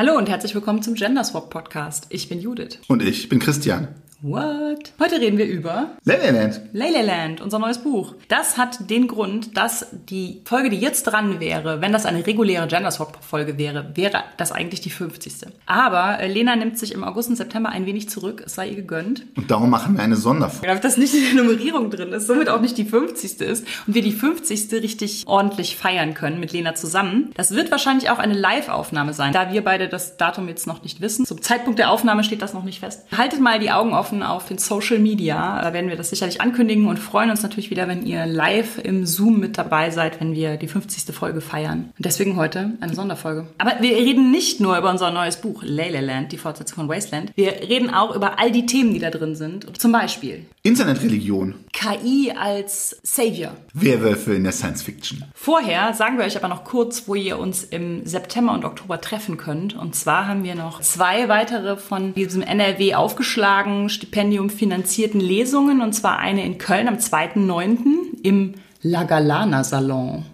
Hallo und herzlich willkommen zum Gender Swap Podcast. Ich bin Judith. Und ich bin Christian. What? Heute reden wir über Leyland. Leyland, unser neues Buch. Das hat den Grund, dass die Folge, die jetzt dran wäre, wenn das eine reguläre Gender Swap Folge wäre, wäre das eigentlich die 50. Aber äh, Lena nimmt sich im August und September ein wenig zurück. Es sei ihr gegönnt. Und darum machen wir eine Sonderfolge. Damit das nicht in der Nummerierung drin ist, somit auch nicht die 50. ist und wir die 50. richtig ordentlich feiern können mit Lena zusammen. Das wird wahrscheinlich auch eine Live-Aufnahme sein, da wir beide das Datum jetzt noch nicht wissen. Zum Zeitpunkt der Aufnahme steht das noch nicht fest. Haltet mal die Augen offen auf den Social Media. Da werden wir das sicherlich ankündigen und freuen uns natürlich wieder, wenn ihr live im Zoom mit dabei seid, wenn wir die 50. Folge feiern. Und deswegen heute eine Sonderfolge. Aber wir reden nicht nur über unser neues Buch Leyland, die Fortsetzung von Wasteland. Wir reden auch über all die Themen, die da drin sind. Zum Beispiel Internetreligion. KI als Savior. Werwölfe in der Science Fiction. Vorher sagen wir euch aber noch kurz, wo ihr uns im September und Oktober treffen könnt. Und zwar haben wir noch zwei weitere von diesem NRW aufgeschlagen Stipendium finanzierten Lesungen. Und zwar eine in Köln am 2.9. im La Galana Salon.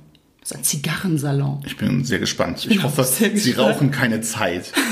Das ist ein Zigarrensalon. Ich bin sehr gespannt. Ich bin hoffe, Sie gespannt. rauchen keine Zeit.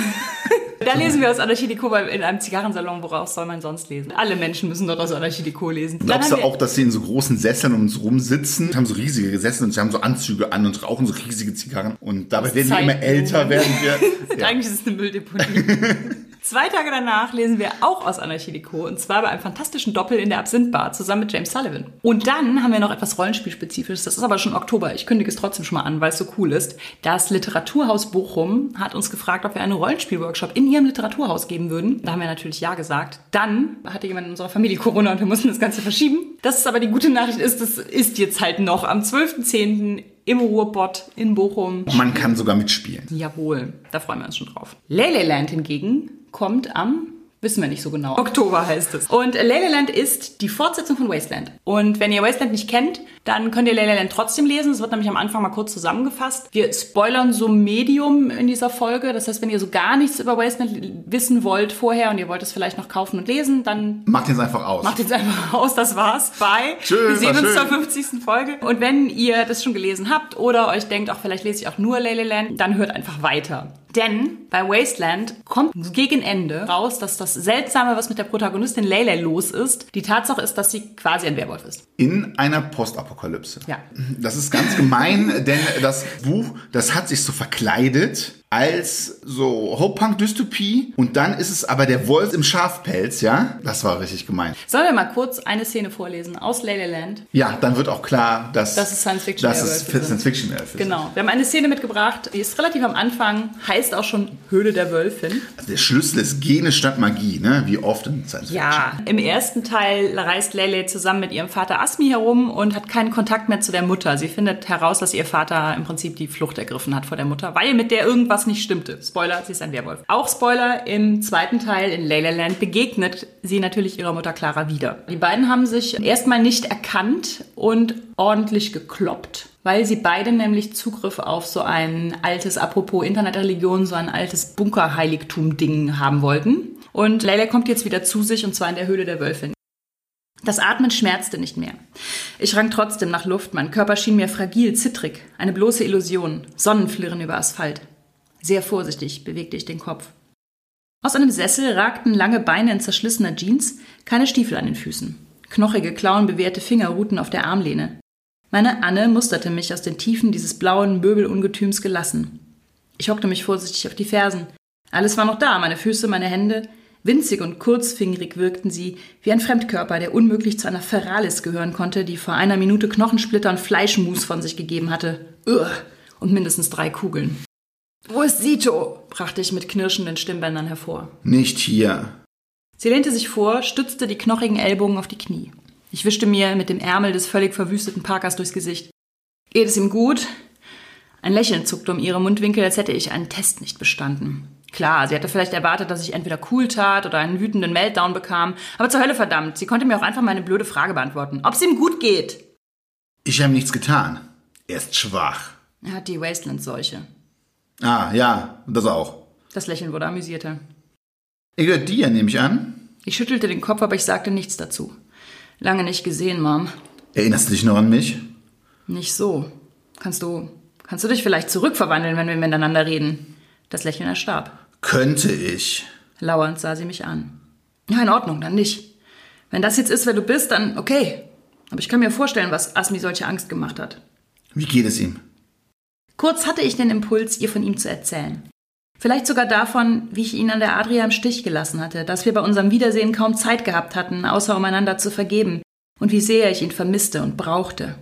Da lesen wir aus Anarchie Deco in einem Zigarrensalon. Woraus soll man sonst lesen? Alle Menschen müssen dort aus Anarchie Deco lesen. Dann Glaubst du auch, dass sie in so großen Sesseln um uns rumsitzen, haben so riesige Sessel und sie haben so Anzüge an und rauchen so riesige Zigarren und dabei werden wir immer älter, werden wir. Eigentlich ist es eine Mülldeponie. Zwei Tage danach lesen wir auch aus Anarchie Deco und zwar bei einem fantastischen Doppel in der Absinthbar zusammen mit James Sullivan. Und dann haben wir noch etwas Rollenspielspezifisches. Das ist aber schon Oktober. Ich kündige es trotzdem schon mal an, weil es so cool ist. Das Literaturhaus Bochum hat uns gefragt, ob wir einen Rollenspielworkshop in ihrem Literaturhaus geben würden. Da haben wir natürlich ja gesagt. Dann hatte jemand in unserer Familie Corona und wir mussten das Ganze verschieben. Das ist aber die gute Nachricht ist, das ist jetzt halt noch am 12.10. im Ruhrbott in Bochum. Man kann sogar mitspielen. Jawohl, da freuen wir uns schon drauf. Leyland hingegen kommt am, wissen wir nicht so genau, Oktober heißt es. Und Leyland ist die Fortsetzung von Wasteland. Und wenn ihr Wasteland nicht kennt, dann könnt ihr Leyland trotzdem lesen. Es wird nämlich am Anfang mal kurz zusammengefasst. Wir spoilern so Medium in dieser Folge. Das heißt, wenn ihr so gar nichts über Wasteland wissen wollt vorher und ihr wollt es vielleicht noch kaufen und lesen, dann Macht jetzt einfach aus. Macht jetzt einfach aus, das war's. Bye. Tschö, Wir sehen uns schön. zur 50. Folge. Und wenn ihr das schon gelesen habt oder euch denkt, auch vielleicht lese ich auch nur Leyland, dann hört einfach weiter. Denn bei Wasteland kommt gegen Ende raus, dass das Seltsame, was mit der Protagonistin Leylay los ist, die Tatsache ist, dass sie quasi ein Werwolf ist. In einer Postapokalypse. Ja. Das ist ganz gemein, denn das Buch, das hat sich so verkleidet als so Hope-Punk-Dystopie und dann ist es aber der Wolf im Schafpelz, ja? Das war richtig gemein. Sollen wir mal kurz eine Szene vorlesen aus Leyland? Ja, dann wird auch klar, dass Dass es Science-Fiction dass es Werwölfe sind. Science-Fiction-Werwölfe sind. Genau. Wir haben eine Szene mitgebracht, die ist relativ am Anfang, heißt auch schon Höhle der Wölfin. Also der Schlüssel ist Gene statt Magie, ne? Wie oft in Science-Fiction. Ja, im ersten Teil reist Lele zusammen mit ihrem Vater Asmi herum und hat keinen Kontakt mehr zu der Mutter. Sie findet heraus, dass ihr Vater im Prinzip die Flucht ergriffen hat vor der Mutter, weil mit der irgendwas nicht stimmte. Spoiler, sie ist ein Werwolf. Auch Spoiler, im zweiten Teil in Leyland begegnet sie natürlich ihrer Mutter Clara wieder. Die beiden haben sich erstmal nicht erkannt und ordentlich gekloppt. Weil sie beide nämlich Zugriff auf so ein altes, apropos Internetreligion, so ein altes Bunkerheiligtum-Ding haben wollten. Und Leila kommt jetzt wieder zu sich und zwar in der Höhle der Wölfin. Das Atmen schmerzte nicht mehr. Ich rang trotzdem nach Luft, mein Körper schien mir fragil, zittrig, eine bloße Illusion, Sonnenflirren über Asphalt. Sehr vorsichtig bewegte ich den Kopf. Aus einem Sessel ragten lange Beine in zerschlissener Jeans, keine Stiefel an den Füßen. Knochige, klauenbewehrte Finger ruhten auf der Armlehne. Meine Anne musterte mich aus den Tiefen dieses blauen Möbelungetüms gelassen. Ich hockte mich vorsichtig auf die Fersen. Alles war noch da, meine Füße, meine Hände. Winzig und kurzfingerig wirkten sie, wie ein Fremdkörper, der unmöglich zu einer Feralis gehören konnte, die vor einer Minute Knochensplitter und Fleischmus von sich gegeben hatte. Ugh. Und mindestens drei Kugeln. Wo ist Sito? brachte ich mit knirschenden Stimmbändern hervor. Nicht hier. Sie lehnte sich vor, stützte die knochigen Ellbogen auf die Knie. Ich wischte mir mit dem Ärmel des völlig verwüsteten Parkers durchs Gesicht. Geht es ihm gut? Ein Lächeln zuckte um ihre Mundwinkel, als hätte ich einen Test nicht bestanden. Klar, sie hatte vielleicht erwartet, dass ich entweder cool tat oder einen wütenden Meltdown bekam, aber zur Hölle verdammt, sie konnte mir auch einfach meine blöde Frage beantworten. Ob es ihm gut geht? Ich habe nichts getan. Er ist schwach. Er hat die Wasteland-Seuche. Ah, ja, das auch. Das Lächeln wurde amüsierter. Er gehört dir, nehme ich an. Ich schüttelte den Kopf, aber ich sagte nichts dazu. Lange nicht gesehen, Mom. Erinnerst du dich noch an mich? Nicht so. Kannst du, kannst du dich vielleicht zurückverwandeln, wenn wir miteinander reden? Das Lächeln erstarb. Könnte ich. Lauernd sah sie mich an. Ja, in Ordnung, dann nicht. Wenn das jetzt ist, wer du bist, dann okay. Aber ich kann mir vorstellen, was Asmi solche Angst gemacht hat. Wie geht es ihm? Kurz hatte ich den Impuls, ihr von ihm zu erzählen. Vielleicht sogar davon, wie ich ihn an der Adria im Stich gelassen hatte, dass wir bei unserem Wiedersehen kaum Zeit gehabt hatten, außer um einander zu vergeben, und wie sehr ich ihn vermisste und brauchte.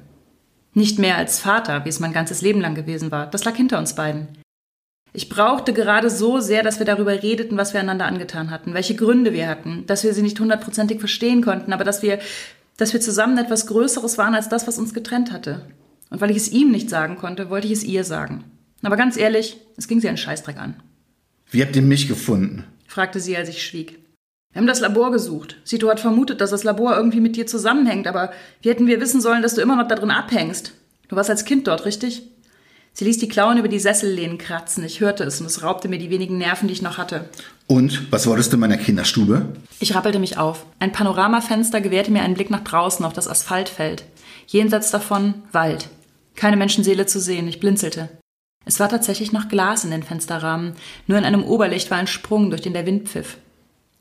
Nicht mehr als Vater, wie es mein ganzes Leben lang gewesen war, das lag hinter uns beiden. Ich brauchte gerade so sehr, dass wir darüber redeten, was wir einander angetan hatten, welche Gründe wir hatten, dass wir sie nicht hundertprozentig verstehen konnten, aber dass wir, dass wir zusammen etwas Größeres waren als das, was uns getrennt hatte. Und weil ich es ihm nicht sagen konnte, wollte ich es ihr sagen. Aber ganz ehrlich, es ging sie einen Scheißdreck an. Wie habt ihr mich gefunden? fragte sie, als ich schwieg. Wir haben das Labor gesucht. Sito hat vermutet, dass das Labor irgendwie mit dir zusammenhängt, aber wie hätten wir wissen sollen, dass du immer noch da drin abhängst? Du warst als Kind dort, richtig? Sie ließ die Klauen über die Sessellehnen kratzen. Ich hörte es und es raubte mir die wenigen Nerven, die ich noch hatte. Und was wolltest du in meiner Kinderstube? Ich rappelte mich auf. Ein Panoramafenster gewährte mir einen Blick nach draußen auf das Asphaltfeld. Jenseits davon Wald. Keine Menschenseele zu sehen. Ich blinzelte. Es war tatsächlich noch Glas in den Fensterrahmen. Nur in einem Oberlicht war ein Sprung, durch den der Wind pfiff.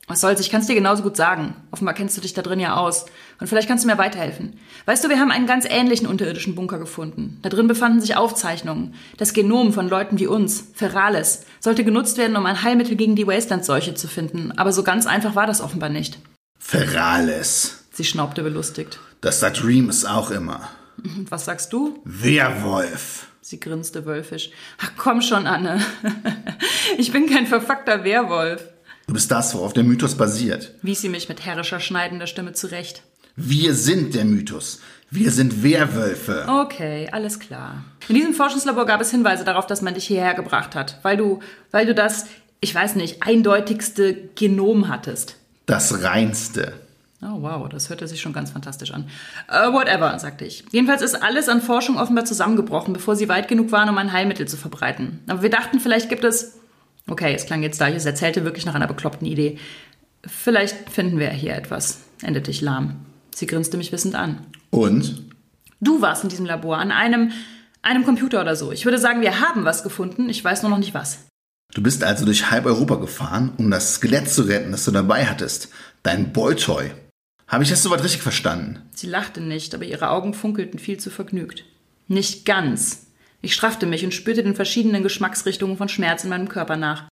Was soll's, ich kann's dir genauso gut sagen. Offenbar kennst du dich da drin ja aus. Und vielleicht kannst du mir weiterhelfen. Weißt du, wir haben einen ganz ähnlichen unterirdischen Bunker gefunden. Da drin befanden sich Aufzeichnungen. Das Genom von Leuten wie uns, Ferales, sollte genutzt werden, um ein Heilmittel gegen die Wasteland-Seuche zu finden. Aber so ganz einfach war das offenbar nicht. Ferales. Sie schnaubte belustigt. Das sagt Remus auch immer. Was sagst du? Werwolf. Sie grinste wölfisch. Ach komm schon, Anne. ich bin kein verfuckter Werwolf. Du bist das, worauf der Mythos basiert. wies sie mich mit herrischer, schneidender Stimme zurecht. Wir sind der Mythos. Wir sind Werwölfe. Okay, alles klar. In diesem Forschungslabor gab es Hinweise darauf, dass man dich hierher gebracht hat, weil du, weil du das, ich weiß nicht, eindeutigste Genom hattest. Das reinste. Oh wow, das hörte sich schon ganz fantastisch an. Uh, whatever, sagte ich. Jedenfalls ist alles an Forschung offenbar zusammengebrochen, bevor sie weit genug waren, um ein Heilmittel zu verbreiten. Aber wir dachten, vielleicht gibt es Okay, es klang jetzt da, ich es erzählte wirklich nach einer bekloppten Idee. Vielleicht finden wir hier etwas, endete ich lahm. Sie grinste mich wissend an. Und? Du warst in diesem Labor, an einem, einem Computer oder so. Ich würde sagen, wir haben was gefunden, ich weiß nur noch nicht was. Du bist also durch halb Europa gefahren, um das Skelett zu retten, das du dabei hattest. Dein Boytoy. Habe ich das soweit richtig verstanden? Sie lachte nicht, aber ihre Augen funkelten viel zu vergnügt. Nicht ganz. Ich straffte mich und spürte den verschiedenen Geschmacksrichtungen von Schmerz in meinem Körper nach.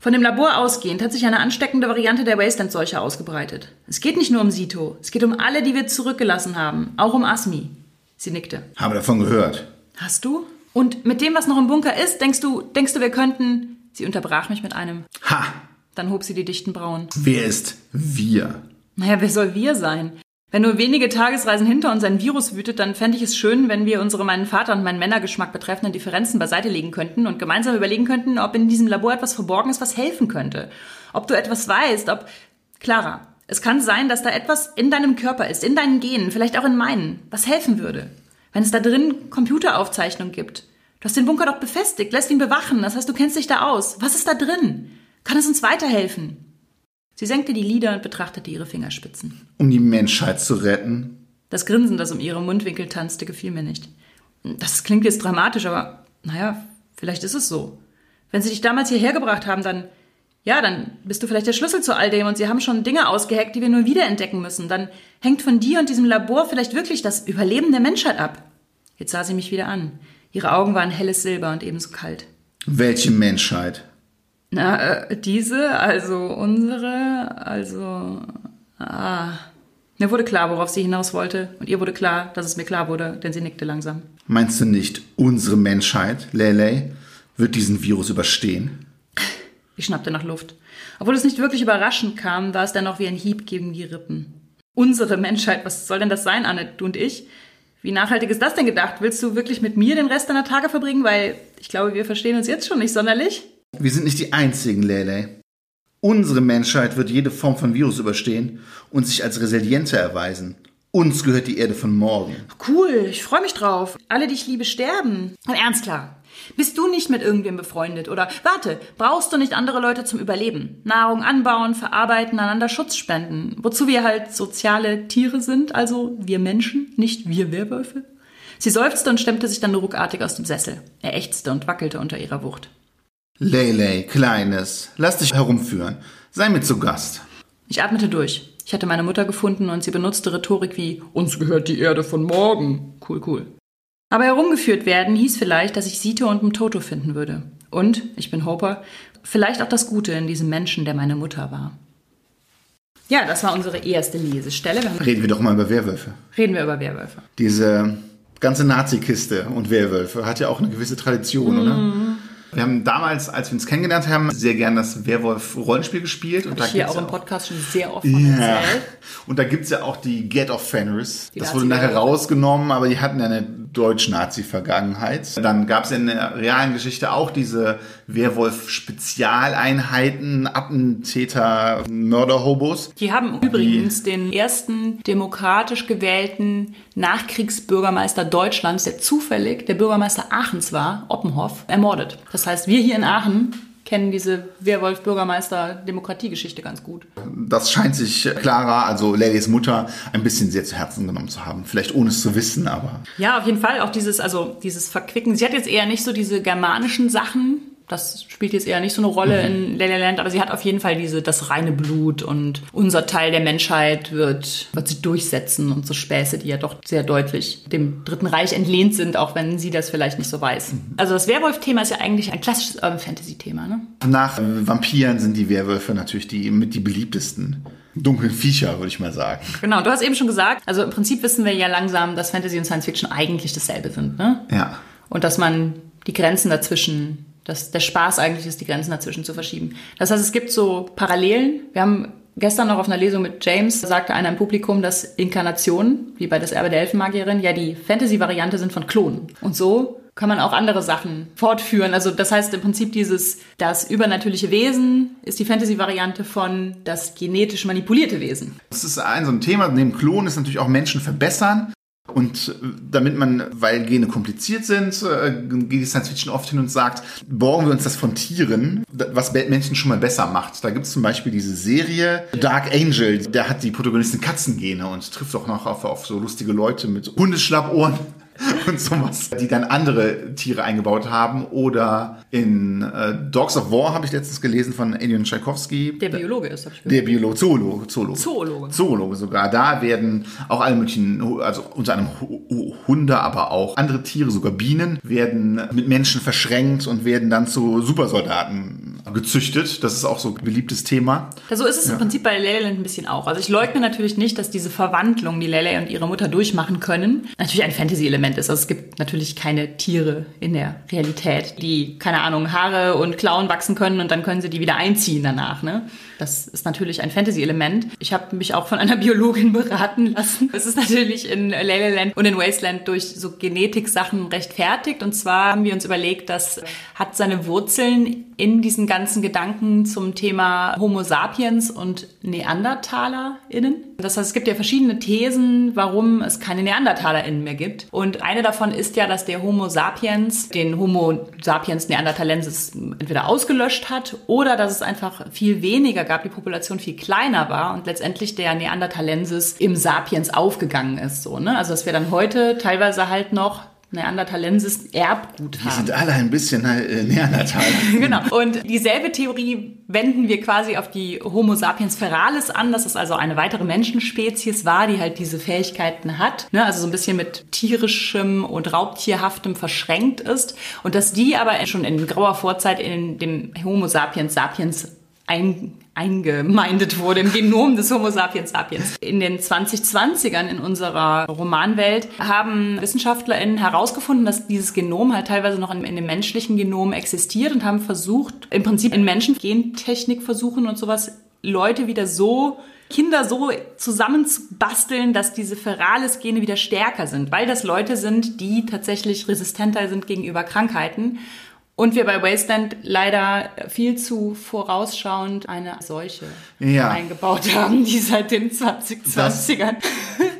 Von dem Labor ausgehend hat sich eine ansteckende Variante der Wasteland-Seuche ausgebreitet. Es geht nicht nur um Sito, es geht um alle, die wir zurückgelassen haben, auch um Asmi. Sie nickte. Habe davon gehört. Hast du? Und mit dem, was noch im Bunker ist, denkst du, denkst du, wir könnten. Sie unterbrach mich mit einem. Ha! Dann hob sie die dichten Brauen. Wer ist wir? Naja, wer soll wir sein? Wenn nur wenige Tagesreisen hinter uns ein Virus wütet, dann fände ich es schön, wenn wir unsere meinen Vater und meinen Männergeschmack betreffenden Differenzen beiseite legen könnten und gemeinsam überlegen könnten, ob in diesem Labor etwas verborgen ist, was helfen könnte. Ob du etwas weißt, ob... Clara, es kann sein, dass da etwas in deinem Körper ist, in deinen Genen, vielleicht auch in meinen, was helfen würde. Wenn es da drin Computeraufzeichnungen gibt. Du hast den Bunker doch befestigt, lässt ihn bewachen, das heißt, du kennst dich da aus. Was ist da drin? Kann es uns weiterhelfen? Sie senkte die Lider und betrachtete ihre Fingerspitzen. Um die Menschheit zu retten? Das Grinsen, das um ihre Mundwinkel tanzte, gefiel mir nicht. Das klingt jetzt dramatisch, aber naja, vielleicht ist es so. Wenn sie dich damals hierher gebracht haben, dann, ja, dann bist du vielleicht der Schlüssel zu all dem und sie haben schon Dinge ausgeheckt, die wir nur wiederentdecken müssen. Dann hängt von dir und diesem Labor vielleicht wirklich das Überleben der Menschheit ab. Jetzt sah sie mich wieder an. Ihre Augen waren helles Silber und ebenso kalt. Welche Menschheit? Na, äh, diese, also unsere, also. Ah. Mir wurde klar, worauf sie hinaus wollte, und ihr wurde klar, dass es mir klar wurde, denn sie nickte langsam. Meinst du nicht, unsere Menschheit, Lele, wird diesen Virus überstehen? Ich schnappte nach Luft. Obwohl es nicht wirklich überraschend kam, war es dennoch wie ein Hieb gegen die Rippen. Unsere Menschheit, was soll denn das sein, Anne, du und ich? Wie nachhaltig ist das denn gedacht? Willst du wirklich mit mir den Rest deiner Tage verbringen? Weil ich glaube, wir verstehen uns jetzt schon nicht sonderlich. Wir sind nicht die einzigen, Lele. Unsere Menschheit wird jede Form von Virus überstehen und sich als resilienter erweisen. Uns gehört die Erde von morgen. Cool, ich freue mich drauf. Alle, die ich liebe, sterben. Und ernst klar. Bist du nicht mit irgendwem befreundet? Oder warte, brauchst du nicht andere Leute zum Überleben? Nahrung anbauen, verarbeiten, einander Schutz spenden. Wozu wir halt soziale Tiere sind, also wir Menschen, nicht wir Werwölfe? Sie seufzte und stemmte sich dann ruckartig aus dem Sessel. Er ächzte und wackelte unter ihrer Wucht. Lele, Kleines, lass dich herumführen. Sei mit zu Gast. Ich atmete durch. Ich hatte meine Mutter gefunden und sie benutzte Rhetorik wie uns gehört die Erde von morgen. Cool, cool. Aber herumgeführt werden hieß vielleicht, dass ich Sito und Mtoto finden würde. Und, ich bin Hoper, vielleicht auch das Gute in diesem Menschen, der meine Mutter war. Ja, das war unsere erste Lesestelle. Wir Reden wir doch mal über Werwölfe. reden wir über Werwölfe. Diese ganze Nazi-Kiste und Werwölfe hat ja auch eine gewisse Tradition, oder? Wir haben damals, als wir uns kennengelernt haben, sehr gern das Werwolf-Rollenspiel gespielt. Und da Ich hier auch im Podcast schon sehr oft von Ja. erzählt. Und da gibt's ja auch die Get of Fenris. Die Das wurde nachher rausgenommen, aber die hatten ja eine Deutsch-Nazi-Vergangenheit. Dann gab's in der realen Geschichte auch diese Werwolf-Spezialeinheiten, Attentäter, Mörder-Hobos. Die haben übrigens den ersten demokratisch gewählten Nachkriegsbürgermeister Deutschlands, der zufällig der Bürgermeister Aachens war, Oppenhoff, ermordet. Das heißt, wir hier in Aachen kennen diese Werwolf-Bürgermeister-Demokratiegeschichte ganz gut. Das scheint sich Clara, also Lelys Mutter, ein bisschen sehr zu Herzen genommen zu haben. Vielleicht ohne es zu wissen, aber Ja, auf jeden Fall auch dieses, also dieses Verquicken. Sie hat jetzt eher nicht so diese germanischen Sachen. Das spielt jetzt eher nicht so eine Rolle in Leleland, aber sie hat auf jeden Fall diese, das reine Blut und unser Teil der Menschheit wird, wird sie durchsetzen und so Späße, die ja doch sehr deutlich dem Dritten Reich entlehnt sind, auch wenn sie das vielleicht nicht so weiß. Also das Werwolf-Thema ist ja eigentlich ein klassisches Urban Fantasy-Thema, ne? nach äh, Vampiren sind die Werwölfe natürlich die mit die beliebtesten dunklen Viecher, würde ich mal sagen. Genau, du hast eben schon gesagt, also im Prinzip wissen wir ja langsam, dass Fantasy und Science Fiction eigentlich dasselbe sind, ne? Ja. Und dass man die Grenzen dazwischen, dass der Spaß eigentlich ist, die Grenzen dazwischen zu verschieben. Das heißt, es gibt so Parallelen. Wir haben gestern noch auf einer Lesung mit James, sagte einer im Publikum, dass Inkarnationen, wie bei das Erbe der Elfenmagierin, ja die Fantasy-Variante sind von Klonen. Und so kann man auch andere Sachen fortführen. Also das heißt im Prinzip dieses, das übernatürliche Wesen ist die Fantasy-Variante von das genetisch manipulierte Wesen. Das ist ein so ein Thema. Neben Klonen ist natürlich auch Menschen verbessern. Und äh, damit man, weil Gene kompliziert sind, äh, geht die Science Fiction oft hin und sagt, borgen wir uns das von Tieren, da- was Menschen schon mal besser macht. Da gibt es zum Beispiel diese Serie Dark Angel, der hat die Protagonistin Katzengene und trifft auch noch auf, auf so lustige Leute mit Hundeschlappohren und sowas, die dann andere Tiere eingebaut haben. Oder in äh, Dogs of War habe ich letztens gelesen von Adrian Tchaikovsky. Der Biologe ist, hab ich gehört. Der Biologe, Zoologe, Zoologe. Zoologe. Zoologe sogar. Da werden auch alle möglichen, also unter anderem Hu- Hu- Hunde, aber auch andere Tiere, sogar Bienen, werden mit Menschen verschränkt und werden dann zu Supersoldaten gezüchtet. Das ist auch so ein beliebtes Thema. Ja, so ist es im Prinzip bei Leyland ein bisschen auch. Also ich leugne natürlich nicht, dass diese Verwandlung, die Lele und ihre Mutter durchmachen können, natürlich ein Fantasy-Element ist. Also es gibt natürlich keine Tiere in der Realität, die, keine Ahnung, Haare und Klauen wachsen können und dann können sie die wieder einziehen danach. Ne? Das ist natürlich ein Fantasy-Element. Ich habe mich auch von einer Biologin beraten lassen. Es ist natürlich in Leyland und in Wasteland durch so Genetik-Sachen rechtfertigt. Und zwar haben wir uns überlegt, das hat seine Wurzeln in diesen ganzen Gedanken zum Thema Homo sapiens und NeandertalerInnen. Das heißt, es gibt ja verschiedene Thesen, warum es keine NeandertalerInnen mehr gibt. Und eine davon ist ja, dass der Homo sapiens den Homo sapiens neanderthalensis entweder ausgelöscht hat oder dass es einfach viel weniger gab, die Population viel kleiner war und letztendlich der Neanderthalensis im Sapiens aufgegangen ist. So, ne? Also dass wir dann heute teilweise halt noch Neanderthalensis Erbgut Die haben. sind alle ein bisschen äh, Neandertaler. Genau. Und dieselbe Theorie wenden wir quasi auf die Homo sapiens feralis an, dass es also eine weitere Menschenspezies war, die halt diese Fähigkeiten hat, ne? also so ein bisschen mit tierischem und raubtierhaftem verschränkt ist und dass die aber schon in grauer Vorzeit in dem Homo sapiens sapiens ein, eingemeindet wurde im Genom des Homo sapiens sapiens. In den 2020ern in unserer Romanwelt haben WissenschaftlerInnen herausgefunden, dass dieses Genom halt teilweise noch in, in dem menschlichen Genom existiert und haben versucht, im Prinzip in Menschen Gentechnikversuchen und sowas Leute wieder so Kinder so zusammenzubasteln, dass diese Feralis-Gene wieder stärker sind, weil das Leute sind, die tatsächlich resistenter sind gegenüber Krankheiten. Und wir bei Wasteland leider viel zu vorausschauend eine Seuche Ja. eingebaut haben, die seit den 2020ern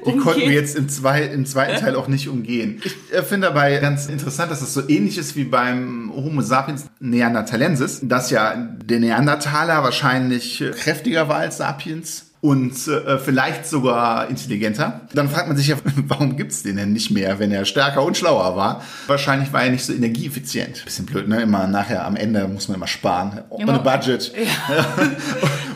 Die konnten wir jetzt im, zwei, im zweiten Teil auch nicht umgehen. Ich äh, finde dabei ganz interessant, dass es so ähnlich ist wie beim Homo sapiens neanderthalensis, dass ja der Neandertaler wahrscheinlich äh, kräftiger war als Sapiens und äh, vielleicht sogar intelligenter. Dann fragt man sich ja, warum gibt's den denn nicht mehr, wenn er stärker und schlauer war? Wahrscheinlich war er nicht so energieeffizient. Bisschen blöd, ne? Immer nachher am Ende muss man immer sparen. Ohne Budget. Ja.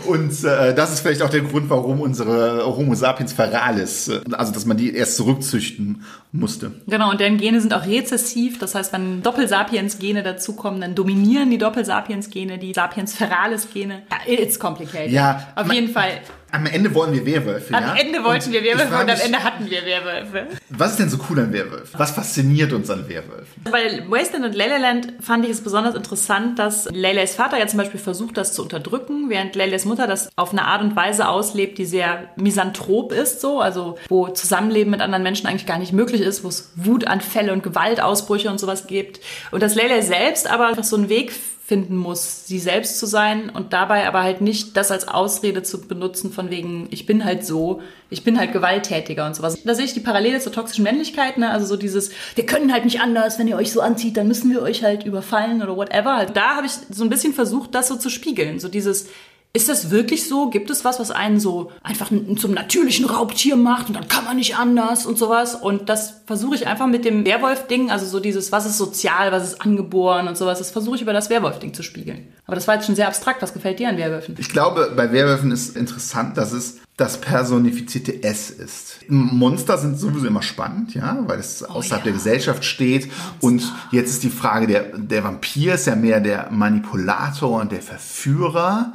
und äh, das ist vielleicht auch der Grund, warum unsere Homo sapiens feralis, äh, also dass man die erst zurückzüchten musste. Genau, und deren Gene sind auch rezessiv. Das heißt, wenn Doppelsapiens-Gene dazukommen, dann dominieren die Doppelsapiens-Gene, die Sapiens feralis-Gene. Ja, it's complicated. Ja. Auf jeden Fall. Am Ende wollen wir Werwölfe, Am ja? Ende wollten wir Werwölfe und am Ende hatten wir Werwölfe. Was ist denn so cool an Werwölfen? Was fasziniert uns an Werwölfen? Bei Wasteland und Leyland fand ich es besonders interessant, dass Leylays Vater ja zum Beispiel versucht, das zu unterdrücken, während Leylays Mutter das auf eine Art und Weise auslebt, die sehr misanthrop ist, so, also wo Zusammenleben mit anderen Menschen eigentlich gar nicht möglich ist, wo es Wutanfälle und Gewaltausbrüche und sowas gibt. Und dass Leylay selbst aber einfach so einen Weg finden muss, sie selbst zu sein und dabei aber halt nicht das als Ausrede zu benutzen von wegen, ich bin halt so, ich bin halt gewalttätiger und sowas. Da sehe ich die Parallele zur toxischen Männlichkeit, ne? also so dieses, wir können halt nicht anders, wenn ihr euch so anzieht, dann müssen wir euch halt überfallen oder whatever. Da habe ich so ein bisschen versucht, das so zu spiegeln, so dieses, ist das wirklich so? Gibt es was, was einen so einfach zum natürlichen Raubtier macht und dann kann man nicht anders und sowas? Und das versuche ich einfach mit dem Werwolf-Ding, also so dieses, was ist sozial, was ist angeboren und sowas, das versuche ich über das Werwolf-Ding zu spiegeln. Aber das war jetzt schon sehr abstrakt. Was gefällt dir an Werwölfen? Ich glaube, bei Werwölfen ist interessant, dass es das personifizierte S ist. Monster sind sowieso immer spannend, ja, weil es außerhalb ja. der Gesellschaft steht. Und jetzt ist die Frage, der, der Vampir ist ja mehr der Manipulator und der Verführer.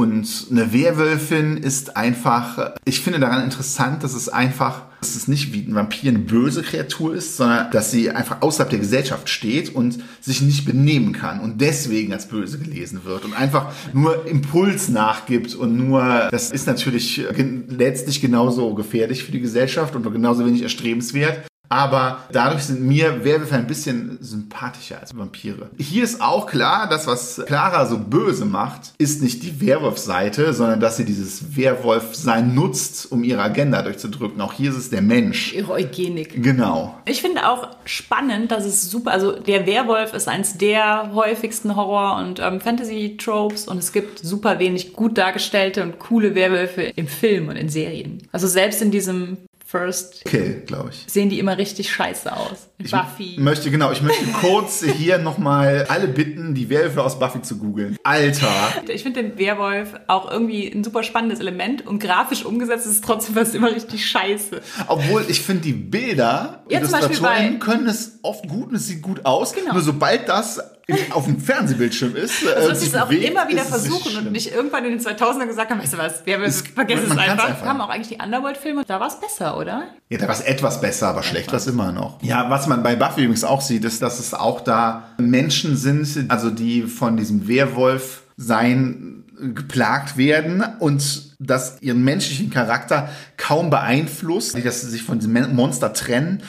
Und eine Werwölfin ist einfach, ich finde daran interessant, dass es einfach, dass es nicht wie ein Vampir eine böse Kreatur ist, sondern dass sie einfach außerhalb der Gesellschaft steht und sich nicht benehmen kann und deswegen als böse gelesen wird und einfach nur Impuls nachgibt und nur, das ist natürlich letztlich genauso gefährlich für die Gesellschaft und genauso wenig erstrebenswert. Aber dadurch sind mir Werwölfe ein bisschen sympathischer als Vampire. Hier ist auch klar, das, was Clara so böse macht, ist nicht die Werwolf-Seite, sondern dass sie dieses Werwolf-Sein nutzt, um ihre Agenda durchzudrücken. Auch hier ist es der Mensch. Ihre Eugenik. Genau. Ich finde auch spannend, dass es super, also der Werwolf ist eins der häufigsten Horror- und ähm, Fantasy-Tropes und es gibt super wenig gut dargestellte und coole Werwölfe im Film und in Serien. Also selbst in diesem First Kill, glaube ich. sehen die immer richtig scheiße aus. Ich Buffy. möchte, genau, ich möchte kurz hier nochmal alle bitten, die Werwölfe aus Buffy zu googeln. Alter. Ich finde den Werwolf auch irgendwie ein super spannendes Element und grafisch umgesetzt ist es trotzdem fast immer richtig scheiße. Obwohl ich finde, die Bilder, Ja, zum Beispiel Illustratorinnen bei- können es oft gut und es sieht gut aus. Genau. Nur sobald das auf dem Fernsehbildschirm ist, äh, Also, dass sich es auch immer wieder es versuchen und nicht irgendwann in den 2000ern gesagt haben, weißt du was, Werwölfe, vergiss es man kann's einfach. einfach. Kamen auch eigentlich die Underworld-Filme, da war es besser, oder? Ja, da war es etwas besser, aber schlecht war es immer noch. Ja, was man bei Buffy übrigens auch sieht, ist, dass es auch da Menschen sind, also die von diesem Werwolf-Sein geplagt werden und das ihren menschlichen Charakter kaum beeinflusst, dass sie sich von diesem Monster trennen,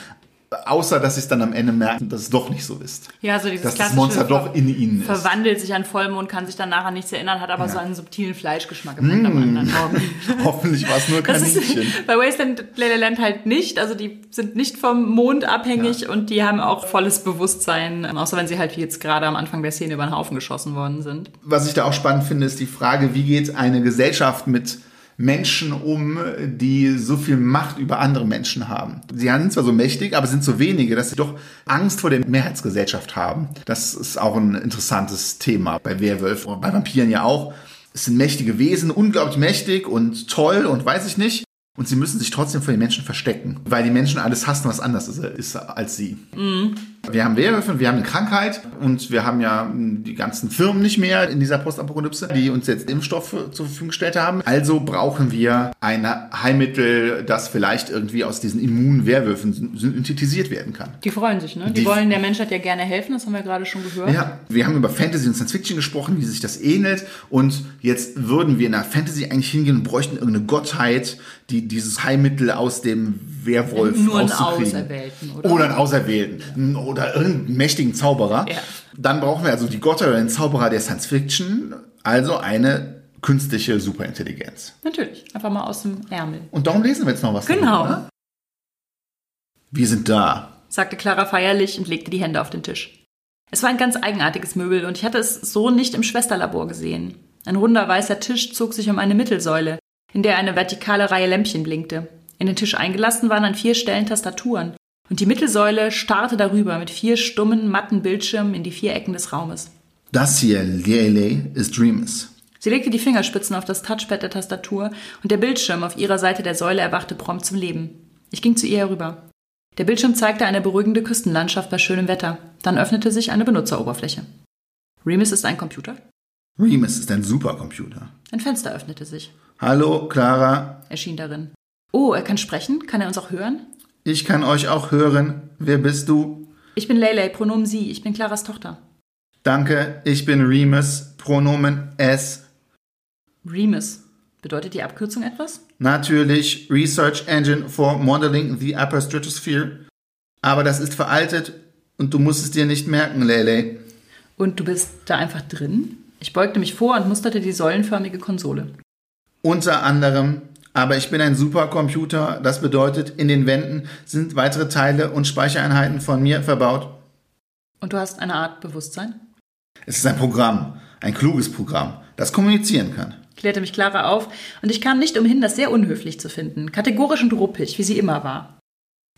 außer dass sie es dann am Ende merken, dass es doch nicht so ist. Ja, so dieses dass das Monster doch in ihnen ist. Verwandelt sich an Vollmond, kann sich dann nachher nichts erinnern, hat aber so einen subtilen Fleischgeschmack im am anderen Morgen. Hoffentlich war es nur Das ist Kaninchen. bei Wasteland Land halt nicht. Also die sind nicht vom Mond abhängig und die haben auch volles Bewusstsein, außer wenn sie halt wie jetzt gerade am Anfang der Szene über den Haufen geschossen worden sind. Was ich da auch spannend finde, ist die Frage, wie geht eine Gesellschaft mit Menschen um, die so viel Macht über andere Menschen haben. Sie sind zwar so mächtig, aber sind so wenige, dass sie doch Angst vor der Mehrheitsgesellschaft haben. Das ist auch ein interessantes Thema bei Werwölfen und bei Vampiren ja auch. Es sind mächtige Wesen, unglaublich mächtig und toll und weiß ich nicht. Und sie müssen sich trotzdem vor den Menschen verstecken, weil die Menschen alles hassen, was anders ist, ist als sie. Wir haben Werwölfe, wir haben eine Krankheit und wir haben ja mh, die ganzen Firmen nicht mehr in dieser Postapokalypse, die uns jetzt Impfstoff zur Verfügung gestellt haben. Also brauchen wir ein Heilmittel, das vielleicht irgendwie aus diesen immunen Werwölfen syn- synthetisiert werden kann. Die freuen sich, ne? Die, Die- wollen der Menschheit ja gerne helfen, das haben wir gerade schon gehört. Ja, wir haben über Fantasy und Science Fiction gesprochen, wie sich das ähnelt. Und jetzt würden wir in der Fantasy eigentlich hingehen und bräuchten irgendeine Gottheit, die dieses Heilmittel aus dem Werwolf Nur einen. Auserwählten, oder? Oder einen Auserwählten. Oder irgendeinen mächtigen Zauberer. Ja. Dann brauchen wir also die Gottheit oder den Zauberer der Science Fiction. Also eine künstliche Superintelligenz. Natürlich, einfach mal aus dem Ärmel. Und darum lesen wir jetzt noch was. Genau. darüber. Wir sind da. sagte Clara feierlich und legte die Hände auf den Tisch. Es war ein ganz eigenartiges Möbel und ich hatte es so nicht im Schwesterlabor gesehen. Ein runder weißer Tisch zog sich um eine Mittelsäule. in der eine vertikale Reihe Lämpchen blinkte. In den Tisch eingelassen waren an vier Stellen Tastaturen. Und die Mittelsäule starrte darüber mit vier stummen, matten Bildschirmen in die vier Ecken des Raumes. Das hier, Lele, ist Dreamus. Sie legte die Fingerspitzen auf das Touchpad der Tastatur und der Bildschirm auf ihrer Seite der Säule erwachte prompt zum Leben. Ich ging zu ihr herüber. Der Bildschirm zeigte eine beruhigende Küstenlandschaft bei schönem Wetter. Dann öffnete sich eine Benutzeroberfläche. Remus ist ein Computer? Remus ist ein Supercomputer. Ein Fenster öffnete sich. Hallo, Clara. Erschien darin. Oh, er kann sprechen? Kann er uns auch hören? Ich kann euch auch hören. Wer bist du? Ich bin Leylay, Pronomen Sie. Ich bin Claras Tochter. Danke, ich bin Remus, Pronomen S. Remus. Bedeutet die Abkürzung etwas? Natürlich Research Engine for Modeling the Upper Stratosphere. Aber das ist veraltet und du musst es dir nicht merken, Lele. Und du bist da einfach drin? Ich beugte mich vor und musterte die säulenförmige Konsole. Unter anderem, aber ich bin ein Supercomputer. Das bedeutet, in den Wänden sind weitere Teile und Speichereinheiten von mir verbaut. Und du hast eine Art Bewusstsein? Es ist ein Programm, ein kluges Programm, das kommunizieren kann. Klärte mich Clara auf, und ich kam nicht umhin, das sehr unhöflich zu finden, kategorisch und ruppig, wie sie immer war.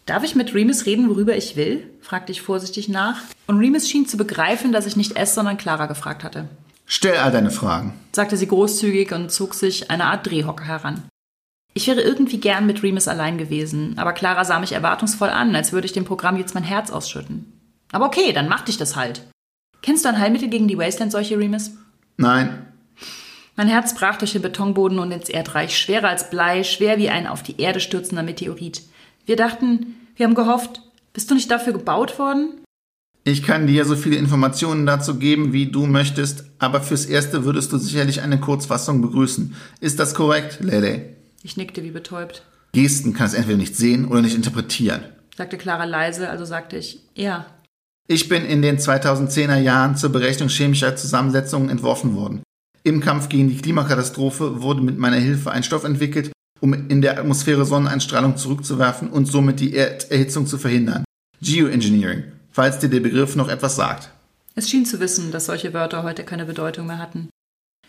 Darf ich mit Remus reden, worüber ich will? fragte ich vorsichtig nach, und Remus schien zu begreifen, dass ich nicht S, sondern Clara gefragt hatte. Stell all deine Fragen, sagte sie großzügig und zog sich eine Art Drehhocker heran. Ich wäre irgendwie gern mit Remus allein gewesen, aber Clara sah mich erwartungsvoll an, als würde ich dem Programm jetzt mein Herz ausschütten. Aber okay, dann mach dich das halt. Kennst du ein Heilmittel gegen die Wasteland-Seuche, Remus? Nein. Mein Herz brach durch den Betonboden und ins Erdreich, schwerer als Blei, schwer wie ein auf die Erde stürzender Meteorit. Wir dachten, wir haben gehofft, bist du nicht dafür gebaut worden? Ich kann dir so viele Informationen dazu geben, wie du möchtest, aber fürs Erste würdest du sicherlich eine Kurzfassung begrüßen. Ist das korrekt, Lele? Ich nickte wie betäubt. Gesten kann es entweder nicht sehen oder nicht interpretieren, sagte Clara leise, also sagte ich, ja. Ich bin in den 2010er Jahren zur Berechnung chemischer Zusammensetzungen entworfen worden. Im Kampf gegen die Klimakatastrophe wurde mit meiner Hilfe ein Stoff entwickelt, um in der Atmosphäre Sonneneinstrahlung zurückzuwerfen und somit die Erderhitzung zu verhindern. Geoengineering, falls dir der Begriff noch etwas sagt. Es schien zu wissen, dass solche Wörter heute keine Bedeutung mehr hatten.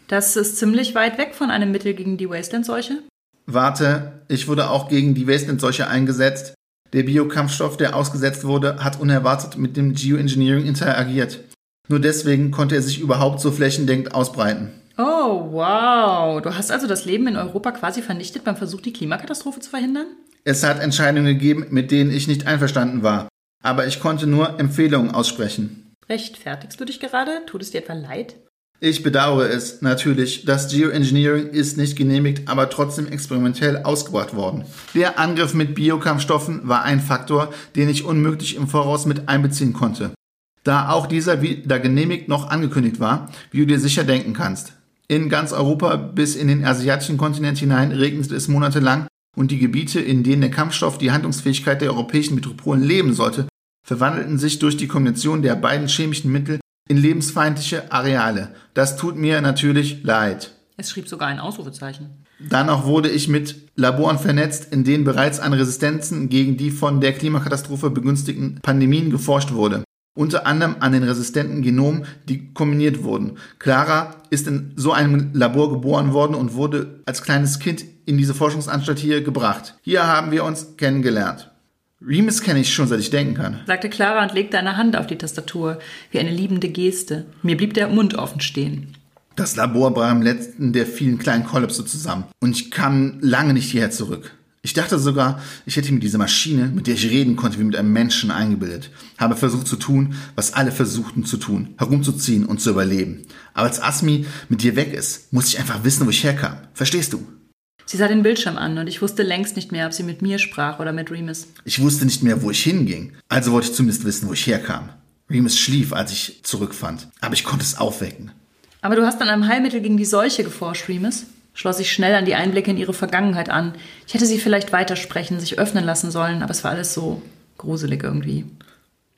Das ist ziemlich weit weg von einem Mittel gegen die Wasteland-Seuche? Warte, ich wurde auch gegen die Wasteland-Seuche eingesetzt. Der Biokampfstoff, der ausgesetzt wurde, hat unerwartet mit dem Geoengineering interagiert. Nur deswegen konnte er sich überhaupt so flächendeckend ausbreiten. Oh, wow. Du hast also das Leben in Europa quasi vernichtet beim Versuch, die Klimakatastrophe zu verhindern? Es hat Entscheidungen gegeben, mit denen ich nicht einverstanden war. Aber ich konnte nur Empfehlungen aussprechen. Rechtfertigst du dich gerade? Tut es dir etwa leid? Ich bedauere es natürlich. Das Geoengineering ist nicht genehmigt, aber trotzdem experimentell ausgebracht worden. Der Angriff mit Biokampfstoffen war ein Faktor, den ich unmöglich im Voraus mit einbeziehen konnte. Da auch dieser weder genehmigt noch angekündigt war, wie du dir sicher denken kannst. In ganz Europa bis in den asiatischen Kontinent hinein regnete es monatelang und die Gebiete, in denen der Kampfstoff die Handlungsfähigkeit der europäischen Metropolen leben sollte, verwandelten sich durch die Kombination der beiden chemischen Mittel in lebensfeindliche Areale. Das tut mir natürlich leid. Es schrieb sogar ein Ausrufezeichen. Danach wurde ich mit Laboren vernetzt, in denen bereits an Resistenzen gegen die von der Klimakatastrophe begünstigten Pandemien geforscht wurde. Unter anderem an den resistenten Genomen, die kombiniert wurden. Clara ist in so einem Labor geboren worden und wurde als kleines Kind in diese Forschungsanstalt hier gebracht. Hier haben wir uns kennengelernt. Remus kenne ich schon, seit ich denken kann, sagte Clara und legte eine Hand auf die Tastatur, wie eine liebende Geste. Mir blieb der Mund offen stehen. Das Labor brach im letzten der vielen kleinen Kollapse zusammen und ich kam lange nicht hierher zurück. Ich dachte sogar, ich hätte mir diese Maschine, mit der ich reden konnte, wie mit einem Menschen eingebildet. Habe versucht zu tun, was alle versuchten zu tun, herumzuziehen und zu überleben. Aber als Asmi mit dir weg ist, muss ich einfach wissen, wo ich herkam. Verstehst du? Sie sah den Bildschirm an und ich wusste längst nicht mehr, ob sie mit mir sprach oder mit Remus. Ich wusste nicht mehr, wo ich hinging. Also wollte ich zumindest wissen, wo ich herkam. Remus schlief, als ich zurückfand. Aber ich konnte es aufwecken. Aber du hast an einem Heilmittel gegen die Seuche geforscht, Remus? Schloss sich schnell an die Einblicke in ihre Vergangenheit an. Ich hätte sie vielleicht weitersprechen, sich öffnen lassen sollen, aber es war alles so gruselig irgendwie.